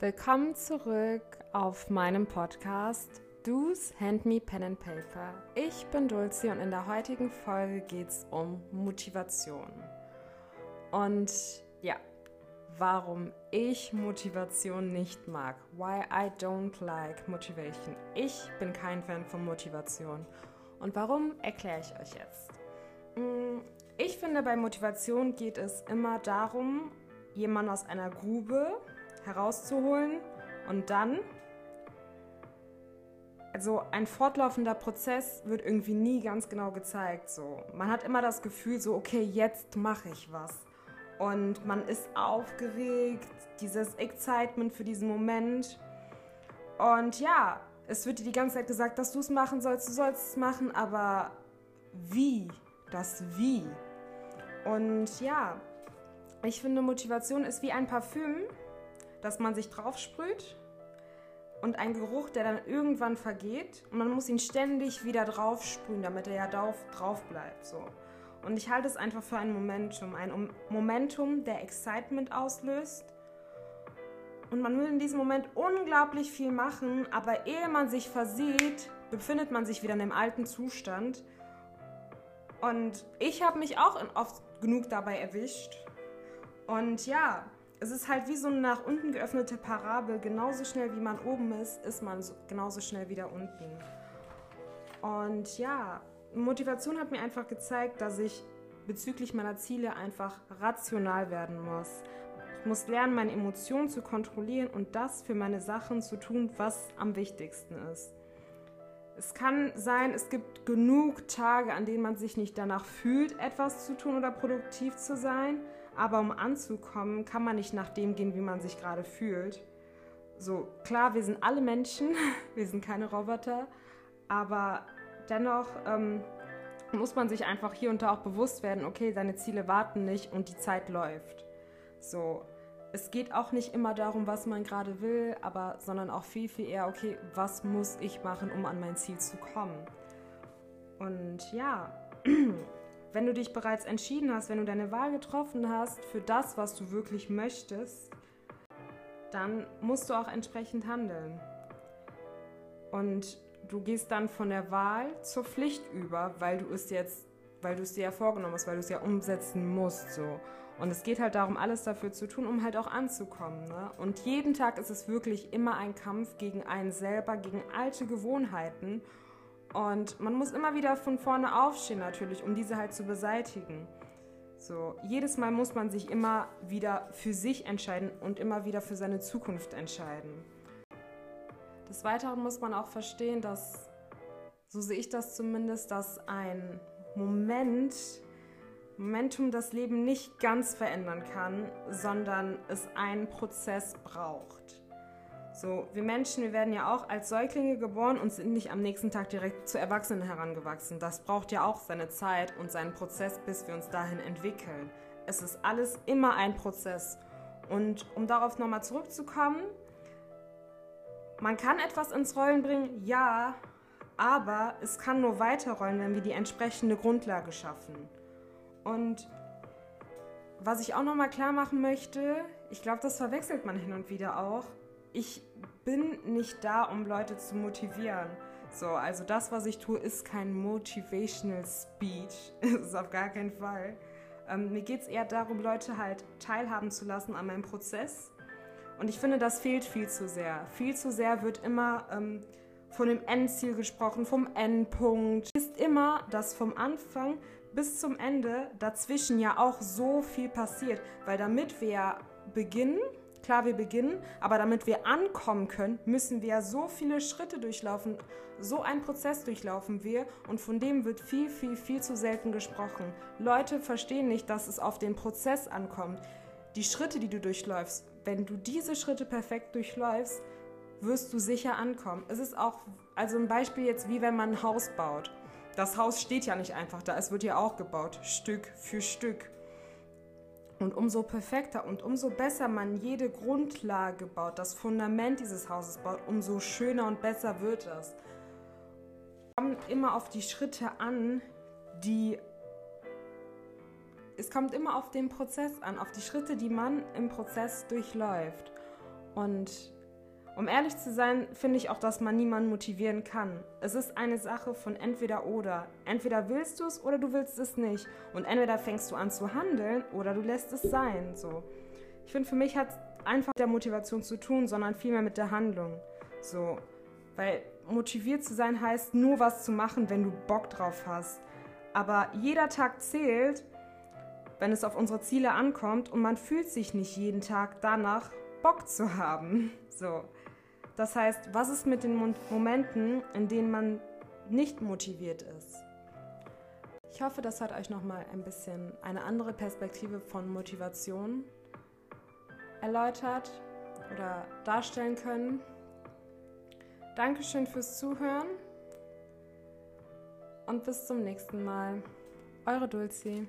Willkommen zurück auf meinem Podcast Do's Hand Me Pen and Paper. Ich bin Dulcie und in der heutigen Folge geht es um Motivation. Und ja, warum ich Motivation nicht mag. Why I don't like motivation. Ich bin kein Fan von Motivation. Und warum erkläre ich euch jetzt. Mm, ich finde, bei Motivation geht es immer darum, jemanden aus einer Grube herauszuholen und dann, also ein fortlaufender Prozess wird irgendwie nie ganz genau gezeigt. So, man hat immer das Gefühl, so okay, jetzt mache ich was und man ist aufgeregt, dieses Excitement für diesen Moment und ja, es wird dir die ganze Zeit gesagt, dass du es machen sollst, du sollst es machen, aber wie? Das Wie? Und ja, ich finde, Motivation ist wie ein Parfüm, das man sich drauf sprüht und ein Geruch, der dann irgendwann vergeht und man muss ihn ständig wieder drauf sprühen, damit er ja drauf, drauf bleibt. So. Und ich halte es einfach für ein Momentum, ein Momentum, der Excitement auslöst. Und man will in diesem Moment unglaublich viel machen, aber ehe man sich versieht, befindet man sich wieder in dem alten Zustand. Und ich habe mich auch oft genug dabei erwischt. Und ja, es ist halt wie so eine nach unten geöffnete Parabel. Genauso schnell wie man oben ist, ist man so, genauso schnell wieder unten. Und ja, Motivation hat mir einfach gezeigt, dass ich bezüglich meiner Ziele einfach rational werden muss. Ich muss lernen, meine Emotionen zu kontrollieren und das für meine Sachen zu tun, was am wichtigsten ist. Es kann sein, es gibt genug Tage, an denen man sich nicht danach fühlt, etwas zu tun oder produktiv zu sein. Aber um anzukommen, kann man nicht nach dem gehen, wie man sich gerade fühlt. So, klar, wir sind alle Menschen, wir sind keine Roboter, aber dennoch ähm, muss man sich einfach hier und da auch bewusst werden, okay, deine Ziele warten nicht und die Zeit läuft. So, es geht auch nicht immer darum, was man gerade will, aber sondern auch viel, viel eher, okay, was muss ich machen, um an mein Ziel zu kommen? Und ja, wenn du dich bereits entschieden hast, wenn du deine Wahl getroffen hast für das, was du wirklich möchtest, dann musst du auch entsprechend handeln. Und du gehst dann von der Wahl zur Pflicht über, weil du es jetzt, weil du es dir ja vorgenommen hast, weil du es ja umsetzen musst, so. Und es geht halt darum, alles dafür zu tun, um halt auch anzukommen. Ne? Und jeden Tag ist es wirklich immer ein Kampf gegen einen selber, gegen alte Gewohnheiten. Und man muss immer wieder von vorne aufstehen natürlich, um diese halt zu beseitigen. So, jedes Mal muss man sich immer wieder für sich entscheiden und immer wieder für seine Zukunft entscheiden. Des Weiteren muss man auch verstehen, dass, so sehe ich das zumindest, dass ein Moment Momentum das Leben nicht ganz verändern kann, sondern es einen Prozess braucht. So, wir Menschen, wir werden ja auch als Säuglinge geboren und sind nicht am nächsten Tag direkt zu Erwachsenen herangewachsen. Das braucht ja auch seine Zeit und seinen Prozess, bis wir uns dahin entwickeln. Es ist alles immer ein Prozess. Und um darauf nochmal zurückzukommen, man kann etwas ins Rollen bringen, ja, aber es kann nur weiterrollen, wenn wir die entsprechende Grundlage schaffen. Und was ich auch nochmal klar machen möchte, ich glaube, das verwechselt man hin und wieder auch. Ich bin nicht da, um Leute zu motivieren. So, also das, was ich tue, ist kein Motivational Speech. das ist auf gar keinen Fall. Ähm, mir geht es eher darum, Leute halt teilhaben zu lassen an meinem Prozess. Und ich finde, das fehlt viel zu sehr. Viel zu sehr wird immer ähm, von dem Endziel gesprochen, vom Endpunkt. Ist immer, dass vom Anfang bis zum Ende dazwischen ja auch so viel passiert, weil damit wir beginnen, klar, wir beginnen, aber damit wir ankommen können, müssen wir so viele Schritte durchlaufen, so ein Prozess durchlaufen wir und von dem wird viel, viel, viel zu selten gesprochen. Leute verstehen nicht, dass es auf den Prozess ankommt. Die Schritte, die du durchläufst, wenn du diese Schritte perfekt durchläufst, wirst du sicher ankommen. Es ist auch, also ein Beispiel jetzt, wie wenn man ein Haus baut. Das Haus steht ja nicht einfach da, es wird ja auch gebaut, Stück für Stück. Und umso perfekter und umso besser man jede Grundlage baut, das Fundament dieses Hauses baut, umso schöner und besser wird es. Es kommt immer auf die Schritte an, die. Es kommt immer auf den Prozess an, auf die Schritte, die man im Prozess durchläuft. Und um ehrlich zu sein, finde ich auch, dass man niemanden motivieren kann. Es ist eine Sache von entweder oder. Entweder willst du es oder du willst es nicht. Und entweder fängst du an zu handeln oder du lässt es sein. So. Ich finde, für mich hat es einfach mit der Motivation zu tun, sondern vielmehr mit der Handlung. So. Weil motiviert zu sein heißt, nur was zu machen, wenn du Bock drauf hast. Aber jeder Tag zählt, wenn es auf unsere Ziele ankommt und man fühlt sich nicht jeden Tag danach, Bock zu haben. So. Das heißt, was ist mit den Momenten, in denen man nicht motiviert ist? Ich hoffe, das hat euch nochmal ein bisschen eine andere Perspektive von Motivation erläutert oder darstellen können. Dankeschön fürs Zuhören und bis zum nächsten Mal. Eure Dulcie.